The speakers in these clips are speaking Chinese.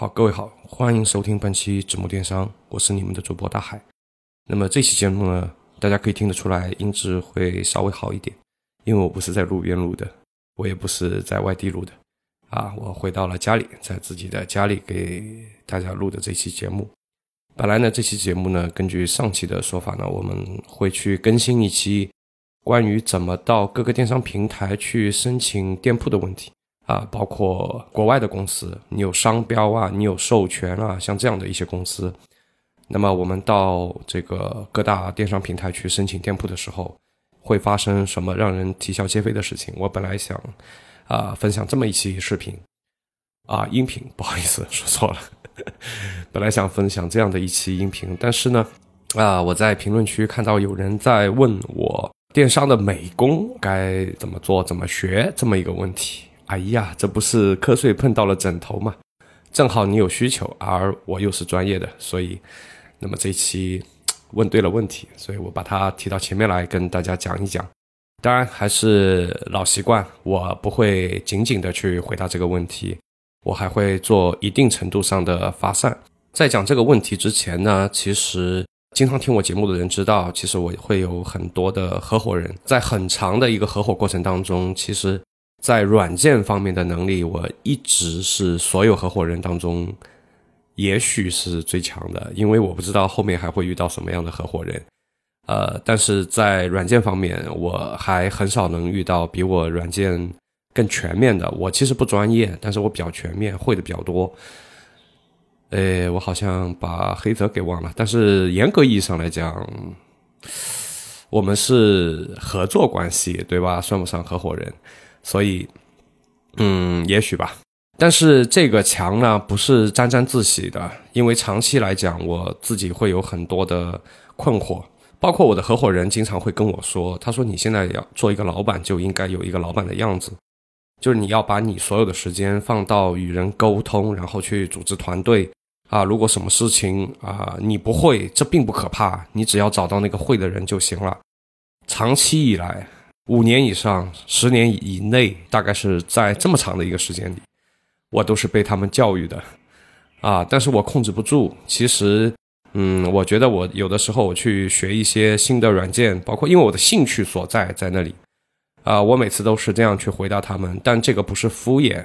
好，各位好，欢迎收听本期纸木电商，我是你们的主播大海。那么这期节目呢，大家可以听得出来音质会稍微好一点，因为我不是在路边录的，我也不是在外地录的，啊，我回到了家里，在自己的家里给大家录的这期节目。本来呢，这期节目呢，根据上期的说法呢，我们会去更新一期关于怎么到各个电商平台去申请店铺的问题。啊，包括国外的公司，你有商标啊，你有授权啊，像这样的一些公司，那么我们到这个各大电商平台去申请店铺的时候，会发生什么让人啼笑皆非的事情？我本来想啊分享这么一期视频啊音频，不好意思说错了，本来想分享这样的一期音频，但是呢啊我在评论区看到有人在问我电商的美工该怎么做、怎么学这么一个问题。哎呀，这不是瞌睡碰到了枕头吗？正好你有需求，而我又是专业的，所以，那么这一期问对了问题，所以我把它提到前面来跟大家讲一讲。当然还是老习惯，我不会仅仅的去回答这个问题，我还会做一定程度上的发散。在讲这个问题之前呢，其实经常听我节目的人知道，其实我会有很多的合伙人，在很长的一个合伙过程当中，其实。在软件方面的能力，我一直是所有合伙人当中，也许是最强的，因为我不知道后面还会遇到什么样的合伙人。呃，但是在软件方面，我还很少能遇到比我软件更全面的。我其实不专业，但是我比较全面，会的比较多。诶，我好像把黑泽给忘了，但是严格意义上来讲，我们是合作关系，对吧？算不上合伙人。所以，嗯，也许吧。但是这个强呢，不是沾沾自喜的，因为长期来讲，我自己会有很多的困惑。包括我的合伙人经常会跟我说：“他说你现在要做一个老板，就应该有一个老板的样子，就是你要把你所有的时间放到与人沟通，然后去组织团队啊。如果什么事情啊你不会，这并不可怕，你只要找到那个会的人就行了。长期以来。”五年以上、十年以内，大概是在这么长的一个时间里，我都是被他们教育的，啊！但是我控制不住。其实，嗯，我觉得我有的时候我去学一些新的软件，包括因为我的兴趣所在在那里，啊，我每次都是这样去回答他们。但这个不是敷衍，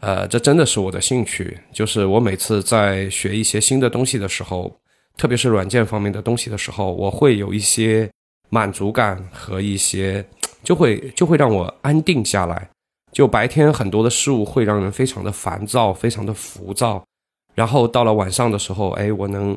呃，这真的是我的兴趣。就是我每次在学一些新的东西的时候，特别是软件方面的东西的时候，我会有一些满足感和一些。就会就会让我安定下来。就白天很多的事物会让人非常的烦躁，非常的浮躁。然后到了晚上的时候，哎，我能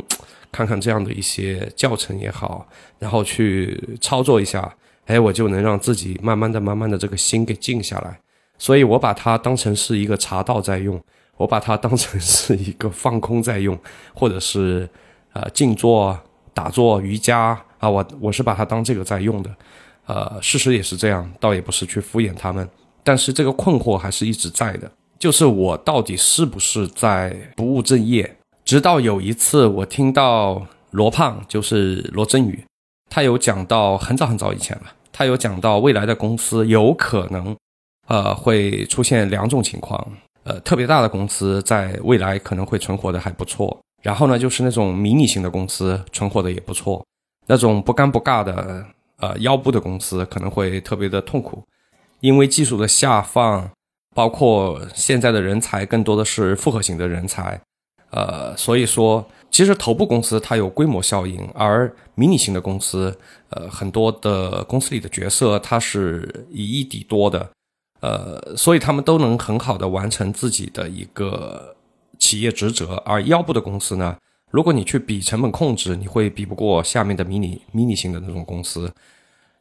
看看这样的一些教程也好，然后去操作一下，哎，我就能让自己慢慢的、慢慢的这个心给静下来。所以我把它当成是一个茶道在用，我把它当成是一个放空在用，或者是呃静坐、打坐、瑜伽啊，我我是把它当这个在用的。呃，事实也是这样，倒也不是去敷衍他们，但是这个困惑还是一直在的，就是我到底是不是在不务正业？直到有一次，我听到罗胖，就是罗振宇，他有讲到很早很早以前了，他有讲到未来的公司有可能，呃，会出现两种情况，呃，特别大的公司在未来可能会存活的还不错，然后呢，就是那种迷你型的公司存活的也不错，那种不尴不尬的。呃，腰部的公司可能会特别的痛苦，因为技术的下放，包括现在的人才更多的是复合型的人才，呃，所以说其实头部公司它有规模效应，而迷你型的公司，呃，很多的公司里的角色它是以一抵多的，呃，所以他们都能很好的完成自己的一个企业职责，而腰部的公司呢？如果你去比成本控制，你会比不过下面的迷你迷你型的那种公司；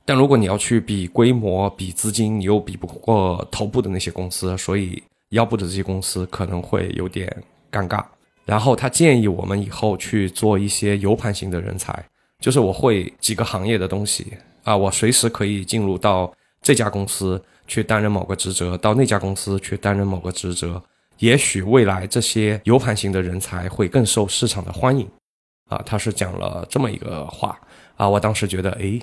但如果你要去比规模、比资金，你又比不过头部的那些公司，所以腰部的这些公司可能会有点尴尬。然后他建议我们以后去做一些 U 盘型的人才，就是我会几个行业的东西啊，我随时可以进入到这家公司去担任某个职责，到那家公司去担任某个职责。也许未来这些 U 盘型的人才会更受市场的欢迎，啊，他是讲了这么一个话啊，我当时觉得，哎，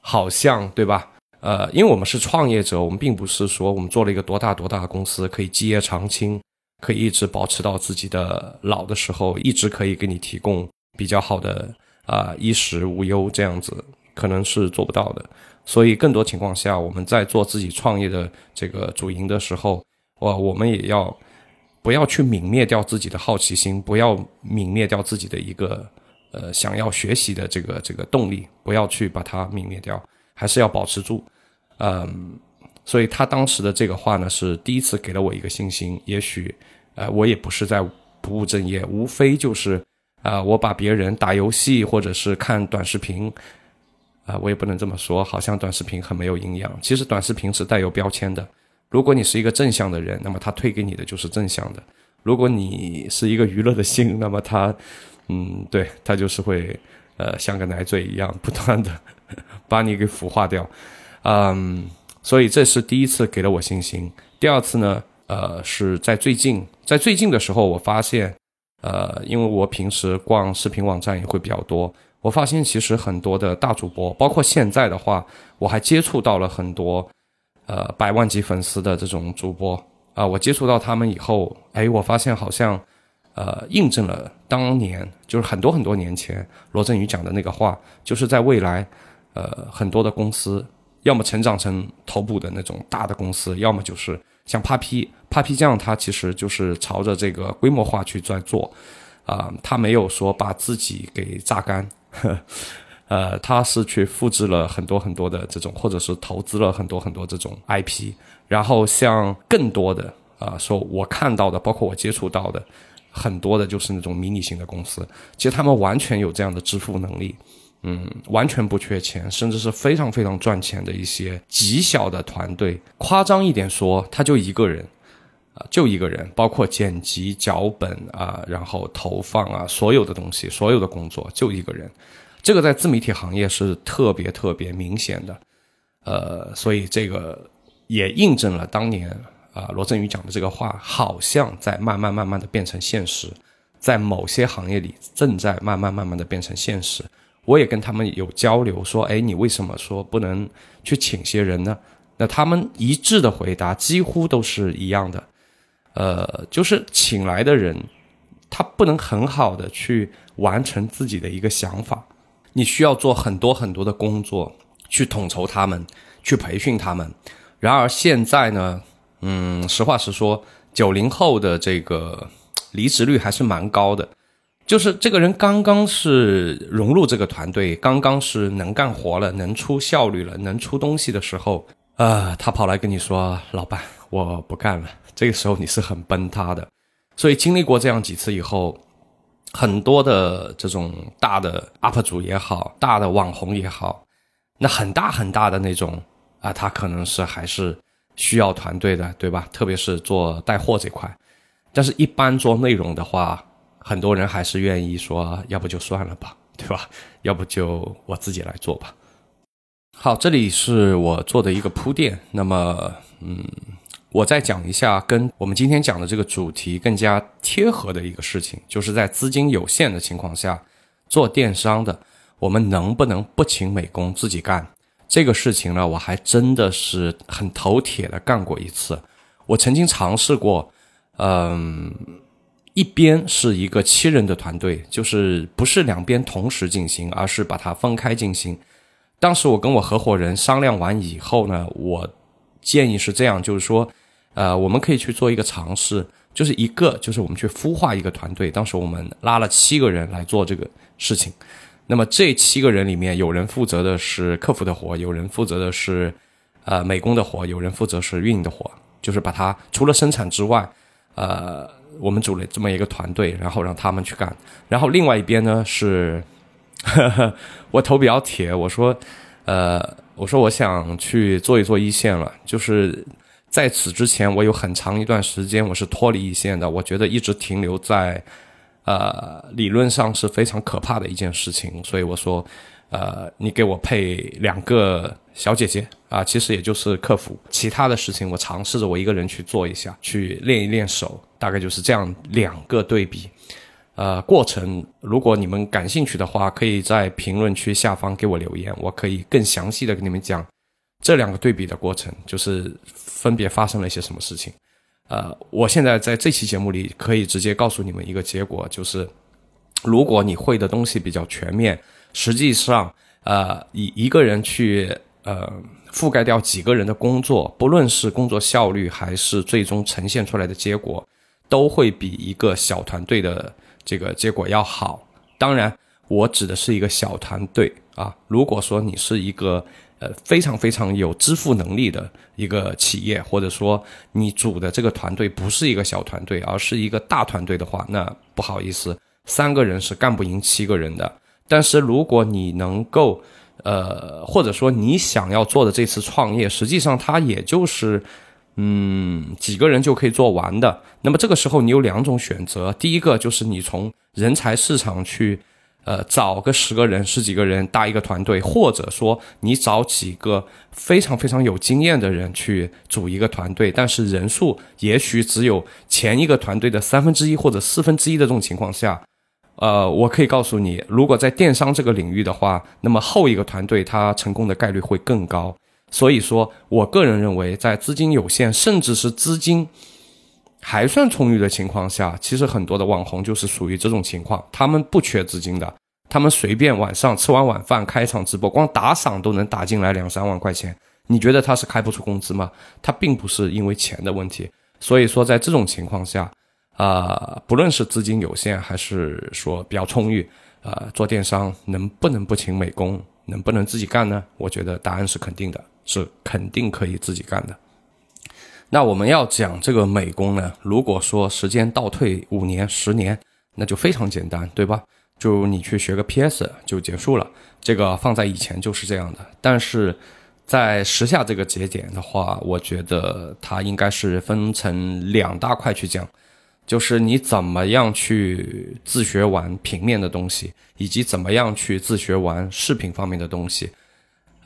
好像对吧？呃，因为我们是创业者，我们并不是说我们做了一个多大多大的公司可以基业长青，可以一直保持到自己的老的时候，一直可以给你提供比较好的啊衣食无忧这样子，可能是做不到的。所以更多情况下，我们在做自己创业的这个主营的时候，我我们也要不要去泯灭掉自己的好奇心，不要泯灭掉自己的一个呃想要学习的这个这个动力，不要去把它泯灭掉，还是要保持住。嗯，所以他当时的这个话呢，是第一次给了我一个信心。也许，呃，我也不是在不务正业，无非就是啊，我把别人打游戏或者是看短视频。啊，我也不能这么说，好像短视频很没有营养。其实短视频是带有标签的。如果你是一个正向的人，那么他推给你的就是正向的；如果你是一个娱乐的心，那么他，嗯，对他就是会，呃，像个奶嘴一样，不断的 把你给腐化掉。嗯，所以这是第一次给了我信心。第二次呢，呃，是在最近，在最近的时候，我发现，呃，因为我平时逛视频网站也会比较多。我发现其实很多的大主播，包括现在的话，我还接触到了很多，呃，百万级粉丝的这种主播啊。我接触到他们以后，哎，我发现好像，呃，印证了当年就是很多很多年前罗振宇讲的那个话，就是在未来，呃，很多的公司要么成长成头部的那种大的公司，要么就是像 Papi Papi 酱，它其实就是朝着这个规模化去在做，啊，他没有说把自己给榨干。呃，他是去复制了很多很多的这种，或者是投资了很多很多这种 IP，然后像更多的啊，说我看到的，包括我接触到的很多的，就是那种迷你型的公司，其实他们完全有这样的支付能力，嗯，完全不缺钱，甚至是非常非常赚钱的一些极小的团队。夸张一点说，他就一个人。啊，就一个人，包括剪辑、脚本啊，然后投放啊，所有的东西，所有的工作，就一个人。这个在自媒体行业是特别特别明显的，呃，所以这个也印证了当年啊罗振宇讲的这个话，好像在慢慢慢慢的变成现实，在某些行业里正在慢慢慢慢的变成现实。我也跟他们有交流，说，哎，你为什么说不能去请些人呢？那他们一致的回答几乎都是一样的。呃，就是请来的人，他不能很好的去完成自己的一个想法，你需要做很多很多的工作去统筹他们，去培训他们。然而现在呢，嗯，实话实说，九零后的这个离职率还是蛮高的，就是这个人刚刚是融入这个团队，刚刚是能干活了，能出效率了，能出东西的时候，啊，他跑来跟你说，老板，我不干了。这个时候你是很崩塌的，所以经历过这样几次以后，很多的这种大的 UP 主也好，大的网红也好，那很大很大的那种啊，他可能是还是需要团队的，对吧？特别是做带货这块，但是一般做内容的话，很多人还是愿意说，要不就算了吧，对吧？要不就我自己来做吧。好，这里是我做的一个铺垫，那么嗯。我再讲一下跟我们今天讲的这个主题更加贴合的一个事情，就是在资金有限的情况下，做电商的，我们能不能不请美工自己干这个事情呢？我还真的是很头铁的干过一次。我曾经尝试过，嗯，一边是一个七人的团队，就是不是两边同时进行，而是把它分开进行。当时我跟我合伙人商量完以后呢，我建议是这样，就是说。呃，我们可以去做一个尝试，就是一个，就是我们去孵化一个团队。当时我们拉了七个人来做这个事情，那么这七个人里面，有人负责的是客服的活，有人负责的是呃美工的活，有人负责是运营的活，就是把它除了生产之外，呃，我们组了这么一个团队，然后让他们去干。然后另外一边呢是，我头比较铁，我说，呃，我说我想去做一做一线了，就是。在此之前，我有很长一段时间我是脱离一线的。我觉得一直停留在，呃，理论上是非常可怕的一件事情。所以我说，呃，你给我配两个小姐姐啊，其实也就是客服，其他的事情我尝试着我一个人去做一下，去练一练手，大概就是这样两个对比。呃，过程如果你们感兴趣的话，可以在评论区下方给我留言，我可以更详细的跟你们讲。这两个对比的过程，就是分别发生了一些什么事情。呃，我现在在这期节目里可以直接告诉你们一个结果，就是如果你会的东西比较全面，实际上，呃，以一个人去呃覆盖掉几个人的工作，不论是工作效率还是最终呈现出来的结果，都会比一个小团队的这个结果要好。当然，我指的是一个小团队啊。如果说你是一个呃，非常非常有支付能力的一个企业，或者说你组的这个团队不是一个小团队，而是一个大团队的话，那不好意思，三个人是干不赢七个人的。但是如果你能够，呃，或者说你想要做的这次创业，实际上它也就是，嗯，几个人就可以做完的。那么这个时候你有两种选择，第一个就是你从人才市场去。呃，找个十个人、十几个人搭一个团队，或者说你找几个非常非常有经验的人去组一个团队，但是人数也许只有前一个团队的三分之一或者四分之一的这种情况下，呃，我可以告诉你，如果在电商这个领域的话，那么后一个团队它成功的概率会更高。所以说我个人认为，在资金有限，甚至是资金。还算充裕的情况下，其实很多的网红就是属于这种情况，他们不缺资金的，他们随便晚上吃完晚饭开场直播，光打赏都能打进来两三万块钱。你觉得他是开不出工资吗？他并不是因为钱的问题。所以说，在这种情况下，啊，不论是资金有限还是说比较充裕，啊，做电商能不能不请美工，能不能自己干呢？我觉得答案是肯定的，是肯定可以自己干的。那我们要讲这个美工呢？如果说时间倒退五年、十年，那就非常简单，对吧？就你去学个 PS 就结束了。这个放在以前就是这样的。但是在时下这个节点的话，我觉得它应该是分成两大块去讲，就是你怎么样去自学完平面的东西，以及怎么样去自学完视频方面的东西。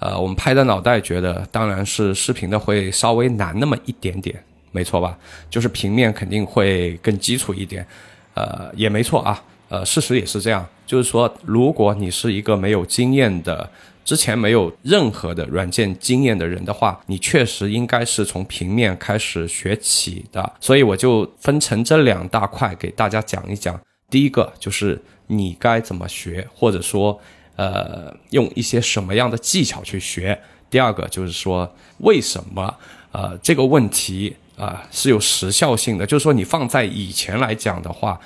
呃，我们拍的脑袋觉得，当然是视频的会稍微难那么一点点，没错吧？就是平面肯定会更基础一点，呃，也没错啊。呃，事实也是这样，就是说，如果你是一个没有经验的，之前没有任何的软件经验的人的话，你确实应该是从平面开始学起的。所以我就分成这两大块给大家讲一讲。第一个就是你该怎么学，或者说。呃，用一些什么样的技巧去学？第二个就是说，为什么呃这个问题啊是有时效性的？就是说，你放在以前来讲的话，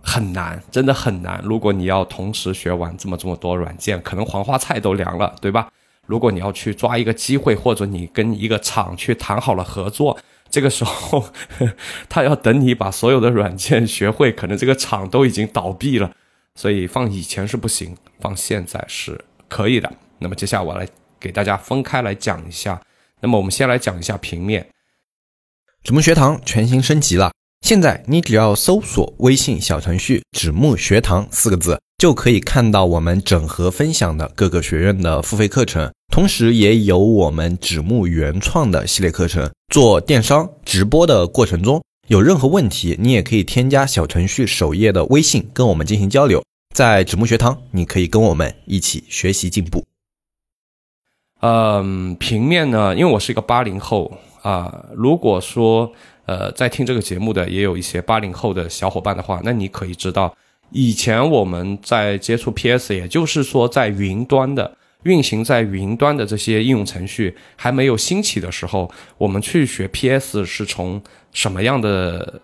很难，真的很难。如果你要同时学完这么这么多软件，可能黄花菜都凉了，对吧？如果你要去抓一个机会，或者你跟一个厂去谈好了合作，这个时候 他要等你把所有的软件学会，可能这个厂都已经倒闭了。所以放以前是不行，放现在是可以的。那么接下来我来给大家分开来讲一下。那么我们先来讲一下平面。纸木学堂全新升级了，现在你只要搜索微信小程序“纸木学堂”四个字，就可以看到我们整合分享的各个学院的付费课程，同时也有我们纸木原创的系列课程。做电商直播的过程中，有任何问题，你也可以添加小程序首页的微信跟我们进行交流。在纸木学堂，你可以跟我们一起学习进步。嗯，平面呢，因为我是一个八零后啊，如果说呃在听这个节目的也有一些八零后的小伙伴的话，那你可以知道，以前我们在接触 PS，也就是说在云端的运行在云端的这些应用程序还没有兴起的时候，我们去学 PS 是从什么样的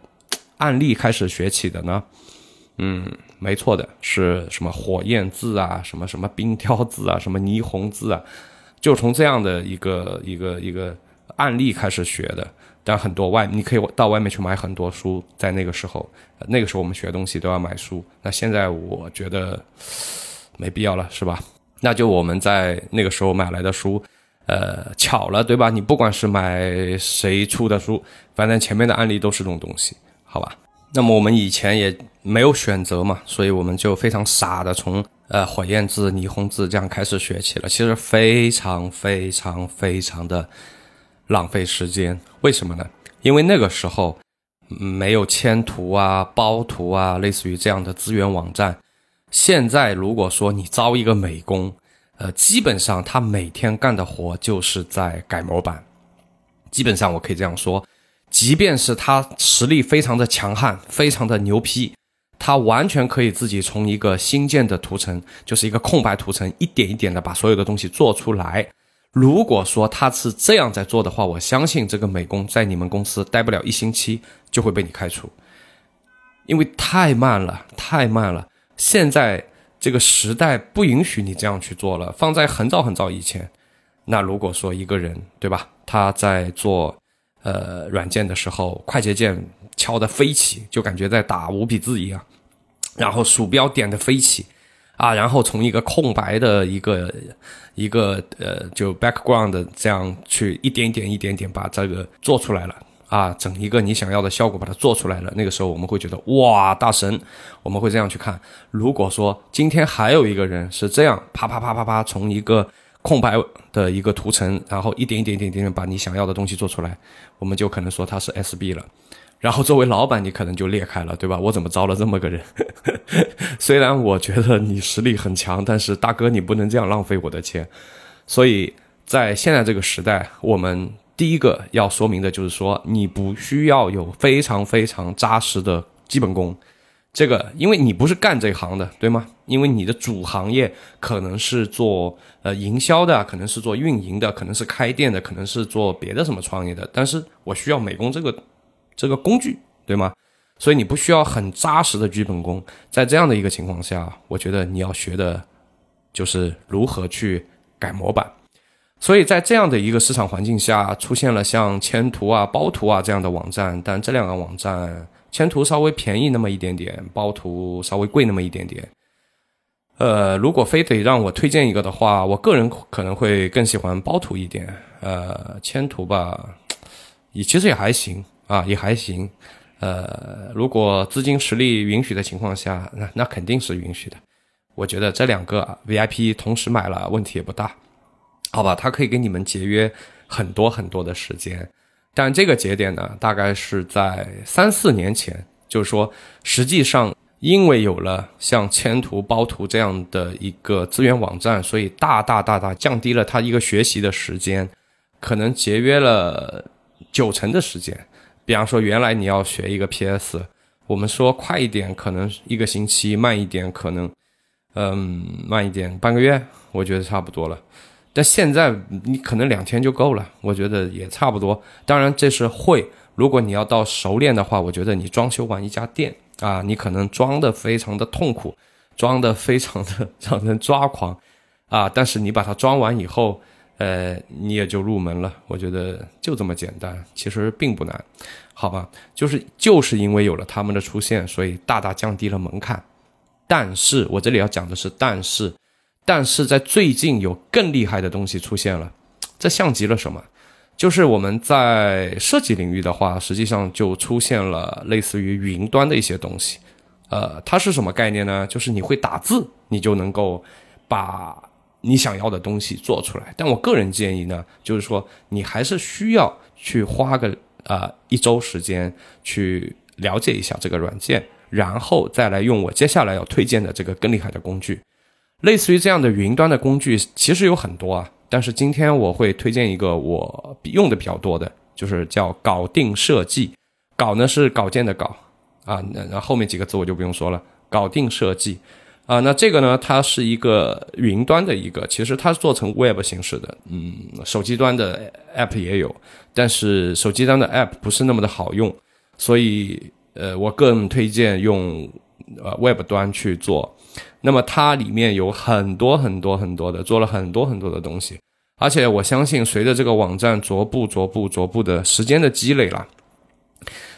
案例开始学起的呢？嗯。没错的，是什么火焰字啊，什么什么冰雕字啊，什么霓虹字啊，就从这样的一个一个一个案例开始学的。但很多外，你可以到外面去买很多书，在那个时候，那个时候我们学东西都要买书。那现在我觉得没必要了，是吧？那就我们在那个时候买来的书，呃，巧了，对吧？你不管是买谁出的书，反正前面的案例都是这种东西，好吧？那么我们以前也没有选择嘛，所以我们就非常傻的从呃火焰字、霓虹字这样开始学起了。其实非常非常非常的浪费时间。为什么呢？因为那个时候没有签图啊、包图啊，类似于这样的资源网站。现在如果说你招一个美工，呃，基本上他每天干的活就是在改模板。基本上我可以这样说。即便是他实力非常的强悍，非常的牛批，他完全可以自己从一个新建的图层，就是一个空白图层，一点一点的把所有的东西做出来。如果说他是这样在做的话，我相信这个美工在你们公司待不了一星期就会被你开除，因为太慢了，太慢了。现在这个时代不允许你这样去做了。放在很早很早以前，那如果说一个人对吧，他在做呃软件的时候，快捷键敲得飞起，就感觉在打五笔字一样，然后鼠标点的飞起。啊，然后从一个空白的一个一个呃，就 background 这样去一点点一点点把这个做出来了啊，整一个你想要的效果把它做出来了。那个时候我们会觉得哇，大神，我们会这样去看。如果说今天还有一个人是这样啪啪啪啪啪从一个空白的一个图层，然后一点一点一点点把你想要的东西做出来，我们就可能说他是 SB 了。然后作为老板，你可能就裂开了，对吧？我怎么招了这么个人？虽然我觉得你实力很强，但是大哥，你不能这样浪费我的钱。所以在现在这个时代，我们第一个要说明的就是说，你不需要有非常非常扎实的基本功。这个，因为你不是干这行的，对吗？因为你的主行业可能是做呃营销的，可能是做运营的，可能是开店的，可能是做别的什么创业的。但是我需要美工这个。这个工具对吗？所以你不需要很扎实的基本功，在这样的一个情况下，我觉得你要学的，就是如何去改模板。所以在这样的一个市场环境下，出现了像千图啊、包图啊这样的网站，但这两个网站，千图稍微便宜那么一点点，包图稍微贵那么一点点。呃，如果非得让我推荐一个的话，我个人可能会更喜欢包图一点。呃，千图吧，也其实也还行。啊，也还行，呃，如果资金实力允许的情况下，那那肯定是允许的。我觉得这两个 VIP 同时买了，问题也不大，好吧？它可以给你们节约很多很多的时间。但这个节点呢，大概是在三四年前，就是说，实际上因为有了像千图、包图这样的一个资源网站，所以大大大大降低了他一个学习的时间，可能节约了九成的时间。比方说，原来你要学一个 PS，我们说快一点，可能一个星期；慢一点，可能，嗯，慢一点半个月，我觉得差不多了。但现在你可能两天就够了，我觉得也差不多。当然这是会，如果你要到熟练的话，我觉得你装修完一家店啊，你可能装的非常的痛苦，装的非常的 让人抓狂啊，但是你把它装完以后。呃，你也就入门了，我觉得就这么简单，其实并不难，好吧？就是就是因为有了他们的出现，所以大大降低了门槛。但是我这里要讲的是，但是，但是在最近有更厉害的东西出现了，这像极了什么？就是我们在设计领域的话，实际上就出现了类似于云端的一些东西。呃，它是什么概念呢？就是你会打字，你就能够把。你想要的东西做出来，但我个人建议呢，就是说你还是需要去花个呃一周时间去了解一下这个软件，然后再来用我接下来要推荐的这个更厉害的工具。类似于这样的云端的工具其实有很多啊，但是今天我会推荐一个我用的比较多的，就是叫搞定设计。稿呢是稿件的稿啊，那那后面几个字我就不用说了，搞定设计。啊，那这个呢？它是一个云端的一个，其实它是做成 Web 形式的，嗯，手机端的 App 也有，但是手机端的 App 不是那么的好用，所以呃，我更推荐用呃 Web 端去做。那么它里面有很多很多很多的，做了很多很多的东西，而且我相信随着这个网站逐步逐步逐步的时间的积累了，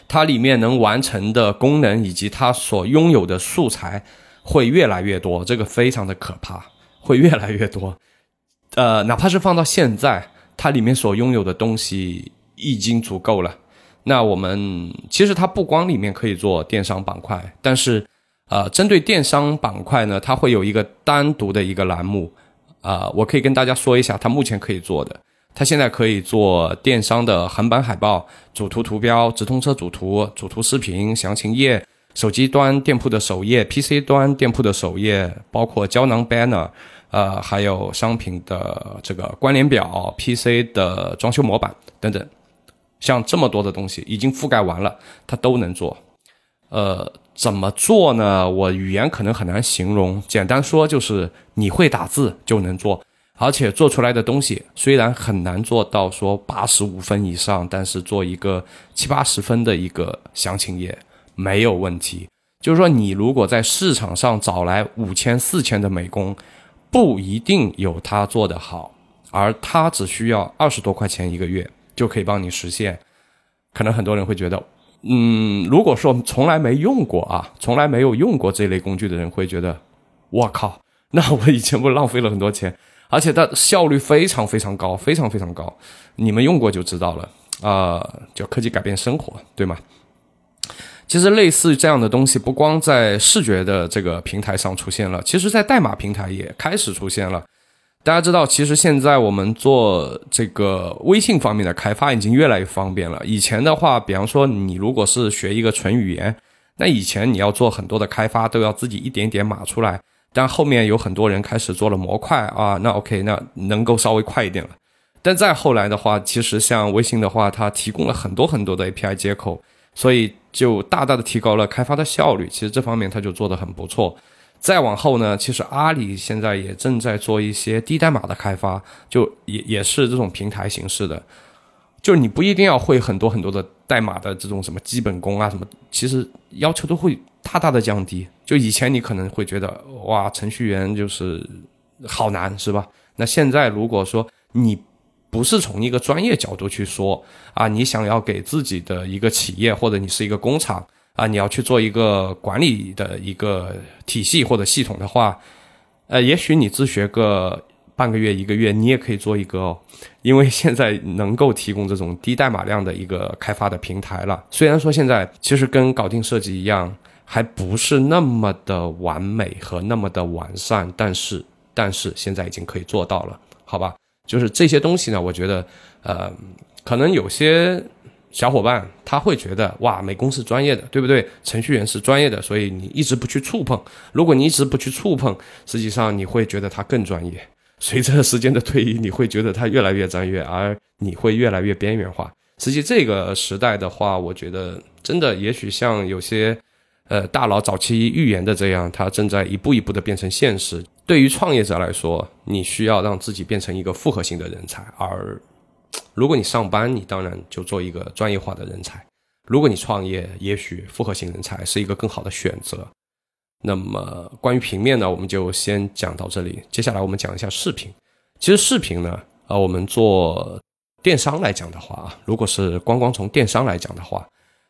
它里面能完成的功能以及它所拥有的素材。会越来越多，这个非常的可怕，会越来越多。呃，哪怕是放到现在，它里面所拥有的东西已经足够了。那我们其实它不光里面可以做电商板块，但是呃，针对电商板块呢，它会有一个单独的一个栏目。啊，我可以跟大家说一下，它目前可以做的，它现在可以做电商的横版海报、主图图标、直通车主图、主图视频、详情页。手机端店铺的首页，PC 端店铺的首页，包括胶囊 banner，呃，还有商品的这个关联表，PC 的装修模板等等，像这么多的东西已经覆盖完了，它都能做。呃，怎么做呢？我语言可能很难形容，简单说就是你会打字就能做，而且做出来的东西虽然很难做到说八十五分以上，但是做一个七八十分的一个详情页没有问题。就是说，你如果在市场上找来五千、四千的美工，不一定有他做的好，而他只需要二十多块钱一个月就可以帮你实现。可能很多人会觉得。嗯，如果说从来没用过啊，从来没有用过这类工具的人会觉得，我靠，那我以前不浪费了很多钱，而且它效率非常非常高，非常非常高。你们用过就知道了啊，叫科技改变生活，对吗？其实类似这样的东西，不光在视觉的这个平台上出现了，其实在代码平台也开始出现了。大家知道，其实现在我们做这个微信方面的开发已经越来越方便了。以前的话，比方说你如果是学一个纯语言，那以前你要做很多的开发都要自己一点点码出来。但后面有很多人开始做了模块啊，那 OK，那能够稍微快一点了。但再后来的话，其实像微信的话，它提供了很多很多的 API 接口，所以就大大的提高了开发的效率。其实这方面它就做得很不错。再往后呢，其实阿里现在也正在做一些低代码的开发，就也也是这种平台形式的，就你不一定要会很多很多的代码的这种什么基本功啊什么，其实要求都会大大的降低。就以前你可能会觉得哇，程序员就是好难，是吧？那现在如果说你不是从一个专业角度去说啊，你想要给自己的一个企业或者你是一个工厂。啊，你要去做一个管理的一个体系或者系统的话，呃，也许你自学个半个月一个月，你也可以做一个哦，因为 现在能够提供这种低代码量的一个开发的平台了。虽然说现在其实跟搞定设计一样，还不是那么的完美和那么的完善，但是但是现在已经可以做到了，好吧？就是这些东西呢，我觉得，呃，可能有些。小伙伴他会觉得哇，美工是专业的，对不对？程序员是专业的，所以你一直不去触碰。如果你一直不去触碰，实际上你会觉得他更专业。随着时间的推移，你会觉得他越来越专业，而你会越来越边缘化。实际这个时代的话，我觉得真的也许像有些呃大佬早期预言的这样，他正在一步一步的变成现实。对于创业者来说，你需要让自己变成一个复合型的人才，而。如果你上班，你当然就做一个专业化的人才；如果你创业，也许复合型人才是一个更好的选择。那么关于平面呢，我们就先讲到这里。接下来我们讲一下视频。其实视频呢，啊，我们做电商来讲的话啊，如果是光光从电商来讲的话，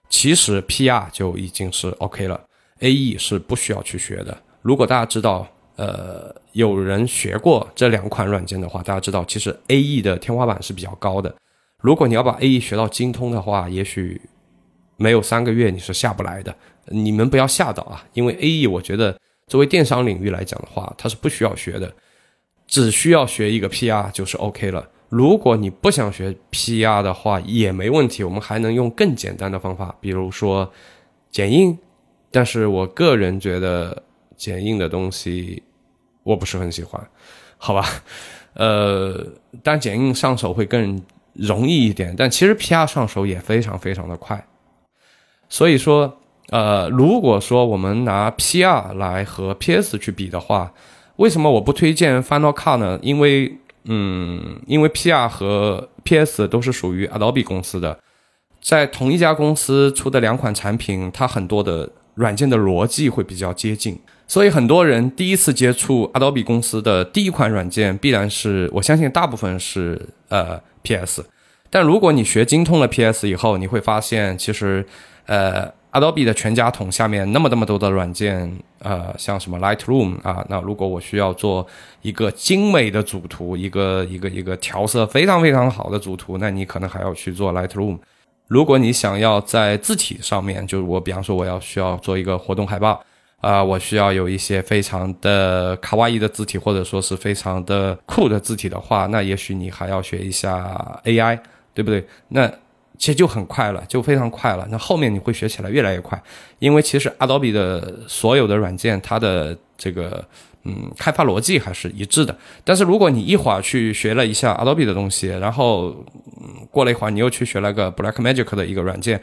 其实 PR 就已经是 OK 了，AE 是不需要去学的。如果大家知道。呃，有人学过这两款软件的话，大家知道，其实 A E 的天花板是比较高的。如果你要把 A E 学到精通的话，也许没有三个月你是下不来的。你们不要吓到啊，因为 A E 我觉得作为电商领域来讲的话，它是不需要学的，只需要学一个 P R 就是 O K 了。如果你不想学 P R 的话，也没问题，我们还能用更简单的方法，比如说剪映。但是我个人觉得剪映的东西。我不是很喜欢，好吧，呃，但剪映上手会更容易一点，但其实 PR 上手也非常非常的快。所以说，呃，如果说我们拿 PR 来和 PS 去比的话，为什么我不推荐 Final Cut 呢？因为，嗯，因为 PR 和 PS 都是属于 Adobe 公司的，在同一家公司出的两款产品，它很多的软件的逻辑会比较接近。所以很多人第一次接触 Adobe 公司的第一款软件，必然是我相信大部分是呃 PS。但如果你学精通了 PS 以后，你会发现其实呃 Adobe 的全家桶下面那么那么多的软件，呃像什么 Lightroom 啊，那如果我需要做一个精美的主图，一个一个一个调色非常非常好的主图，那你可能还要去做 Lightroom。如果你想要在字体上面，就是我比方说我要需要做一个活动海报。啊，我需要有一些非常的卡哇伊的字体，或者说是非常的酷的字体的话，那也许你还要学一下 AI，对不对？那其实就很快了，就非常快了。那后面你会学起来越来越快，因为其实 Adobe 的所有的软件，它的这个嗯开发逻辑还是一致的。但是如果你一会儿去学了一下 Adobe 的东西，然后嗯过了一会儿你又去学了个 Blackmagic 的一个软件。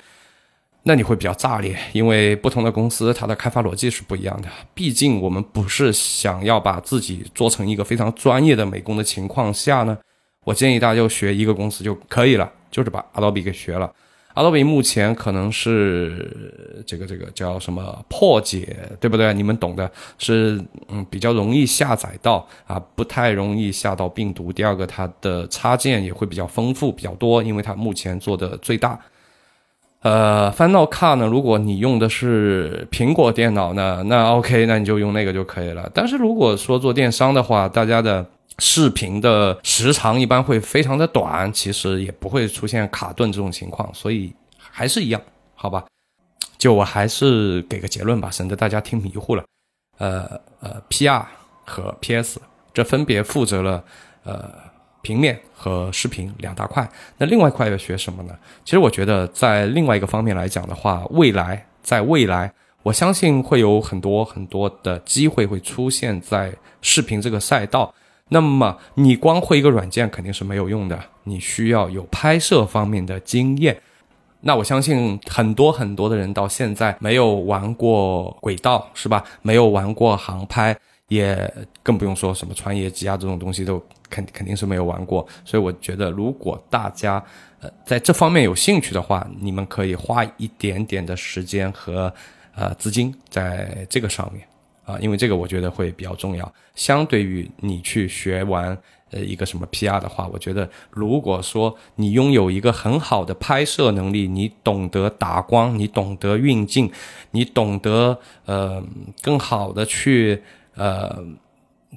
那你会比较炸裂，因为不同的公司它的开发逻辑是不一样的。毕竟我们不是想要把自己做成一个非常专业的美工的情况下呢，我建议大家就学一个公司就可以了，就是把 Adobe 给学了。Adobe 目前可能是这个这个叫什么破解，对不对？你们懂的，是嗯比较容易下载到啊，不太容易下到病毒。第二个，它的插件也会比较丰富比较多，因为它目前做的最大。呃，Final Cut 呢？如果你用的是苹果电脑呢，那 OK，那你就用那个就可以了。但是如果说做电商的话，大家的视频的时长一般会非常的短，其实也不会出现卡顿这种情况，所以还是一样，好吧？就我还是给个结论吧，省得大家听迷糊了。呃呃，PR 和 PS 这分别负责了呃。平面和视频两大块，那另外一块要学什么呢？其实我觉得，在另外一个方面来讲的话，未来在未来，我相信会有很多很多的机会会出现在视频这个赛道。那么，你光会一个软件肯定是没有用的，你需要有拍摄方面的经验。那我相信很多很多的人到现在没有玩过轨道，是吧？没有玩过航拍。也更不用说什么穿越机啊这种东西都肯肯定是没有玩过，所以我觉得如果大家呃在这方面有兴趣的话，你们可以花一点点的时间和呃资金在这个上面啊，因为这个我觉得会比较重要。相对于你去学完呃一个什么 PR 的话，我觉得如果说你拥有一个很好的拍摄能力，你懂得打光，你懂得运镜，你懂得呃更好的去。呃，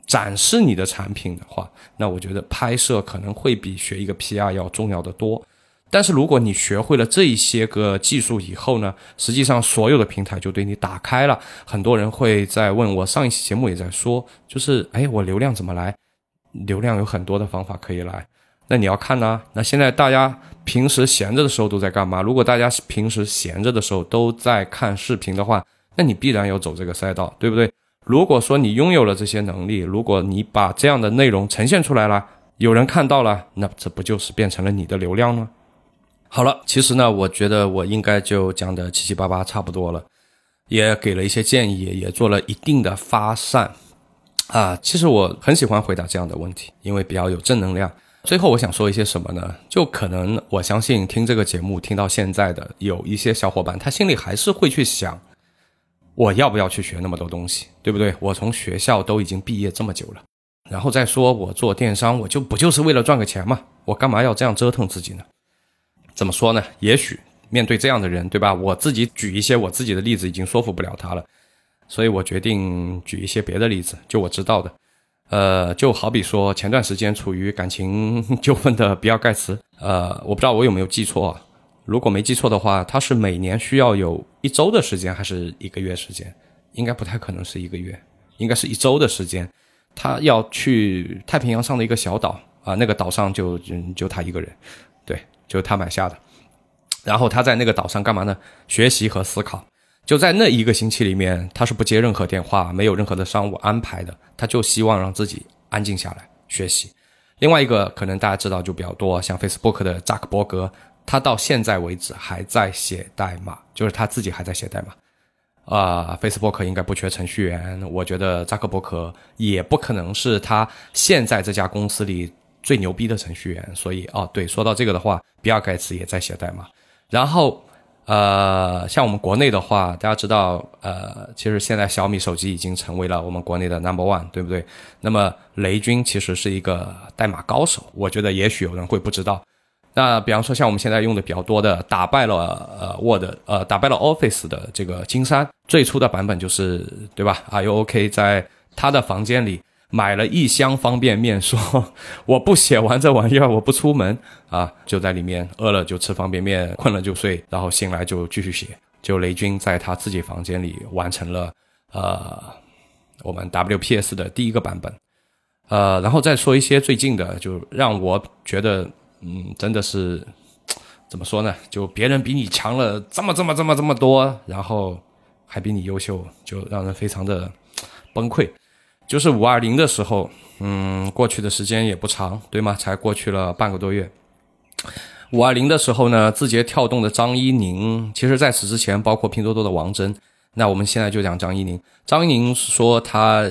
展示你的产品的话，那我觉得拍摄可能会比学一个 PR 要重要的多。但是如果你学会了这一些个技术以后呢，实际上所有的平台就对你打开了。很多人会在问我，上一期节目也在说，就是哎，我流量怎么来？流量有很多的方法可以来，那你要看呢。那现在大家平时闲着的时候都在干嘛？如果大家平时闲着的时候都在看视频的话，那你必然要走这个赛道，对不对？如果说你拥有了这些能力，如果你把这样的内容呈现出来了，有人看到了，那这不就是变成了你的流量吗？好了，其实呢，我觉得我应该就讲的七七八八差不多了，也给了一些建议，也做了一定的发散啊。其实我很喜欢回答这样的问题，因为比较有正能量。最后我想说一些什么呢？就可能我相信听这个节目听到现在的有一些小伙伴，他心里还是会去想。我要不要去学那么多东西，对不对？我从学校都已经毕业这么久了，然后再说我做电商，我就不就是为了赚个钱吗？我干嘛要这样折腾自己呢？怎么说呢？也许面对这样的人，对吧？我自己举一些我自己的例子已经说服不了他了，所以我决定举一些别的例子，就我知道的。呃，就好比说前段时间处于感情纠纷的比尔盖茨，呃，我不知道我有没有记错。啊如果没记错的话，他是每年需要有一周的时间，还是一个月时间？应该不太可能是一个月，应该是一周的时间。他要去太平洋上的一个小岛啊，那个岛上就就他一个人，对，就是他买下的。然后他在那个岛上干嘛呢？学习和思考。就在那一个星期里面，他是不接任何电话，没有任何的商务安排的，他就希望让自己安静下来学习。另外一个可能大家知道就比较多，像 Facebook 的扎克伯格。他到现在为止还在写代码，就是他自己还在写代码。啊，Facebook 应该不缺程序员，我觉得扎克伯格也不可能是他现在这家公司里最牛逼的程序员。所以，哦，对，说到这个的话，比尔盖茨也在写代码。然后，呃，像我们国内的话，大家知道，呃，其实现在小米手机已经成为了我们国内的 Number One，对不对？那么雷军其实是一个代码高手，我觉得也许有人会不知道。那比方说，像我们现在用的比较多的，打败了呃 Word，呃打败了 Office 的这个金山，最初的版本就是对吧？Are you OK？在他的房间里买了一箱方便面，说我不写完这玩意儿，我不出门啊，就在里面饿了就吃方便面，困了就睡，然后醒来就继续写。就雷军在他自己房间里完成了呃我们 WPS 的第一个版本，呃，然后再说一些最近的，就让我觉得。嗯，真的是 怎么说呢？就别人比你强了这么这么这么这么多，然后还比你优秀，就让人非常的崩溃。就是五二零的时候，嗯，过去的时间也不长，对吗？才过去了半个多月。五二零的时候呢，字节跳动的张一宁，其实在此之前，包括拼多多的王峥。那我们现在就讲张一宁。张一宁说他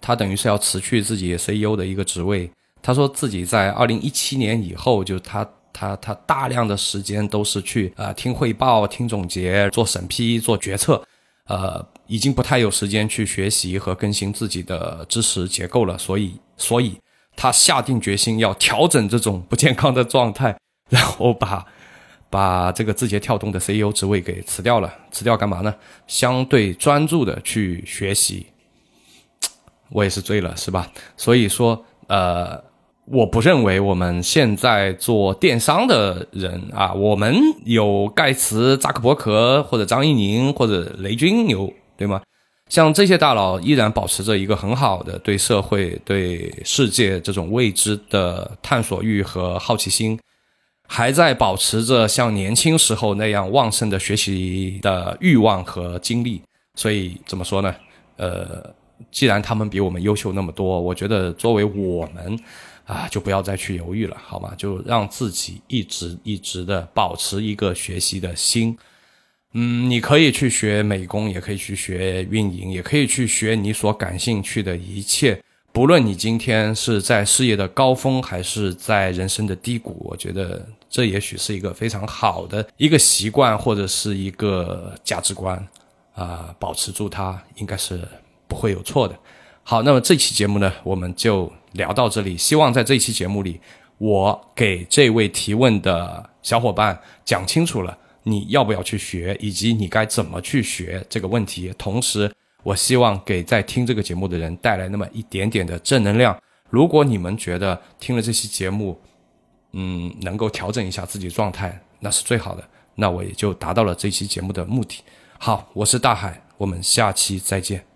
他等于是要辞去自己 CEO 的一个职位。他说自己在二零一七年以后，就他他他大量的时间都是去啊听汇报、听总结、做审批、做决策。呃，已经不太有时间去学习和更新自己的知识结构了，所以，所以他下定决心要调整这种不健康的状态，然后把把这个字节跳动的 CEO 职位给辞掉了。辞掉干嘛呢？相对专注的去学习。我也是醉了，是吧？所以说，呃。我不认为我们现在做电商的人啊，我们有盖茨、扎克伯格或者张一宁或者雷军牛，对吗？像这些大佬依然保持着一个很好的对社会、对世界这种未知的探索欲和好奇心，还在保持着像年轻时候那样旺盛的学习的欲望和精力。所以怎么说呢？呃，既然他们比我们优秀那么多，我觉得作为我们。啊，就不要再去犹豫了，好吗？就让自己一直一直的保持一个学习的心。嗯，你可以去学美工，也可以去学运营，也可以去学你所感兴趣的一切。不论你今天是在事业的高峰，还是在人生的低谷，我觉得这也许是一个非常好的一个习惯，或者是一个价值观。啊，保持住它，应该是不会有错的。好，那么这期节目呢，我们就。聊到这里，希望在这一期节目里，我给这位提问的小伙伴讲清楚了你要不要去学，以及你该怎么去学这个问题。同时，我希望给在听这个节目的人带来那么一点点的正能量。如果你们觉得听了这期节目，嗯，能够调整一下自己状态，那是最好的，那我也就达到了这期节目的目的。好，我是大海，我们下期再见。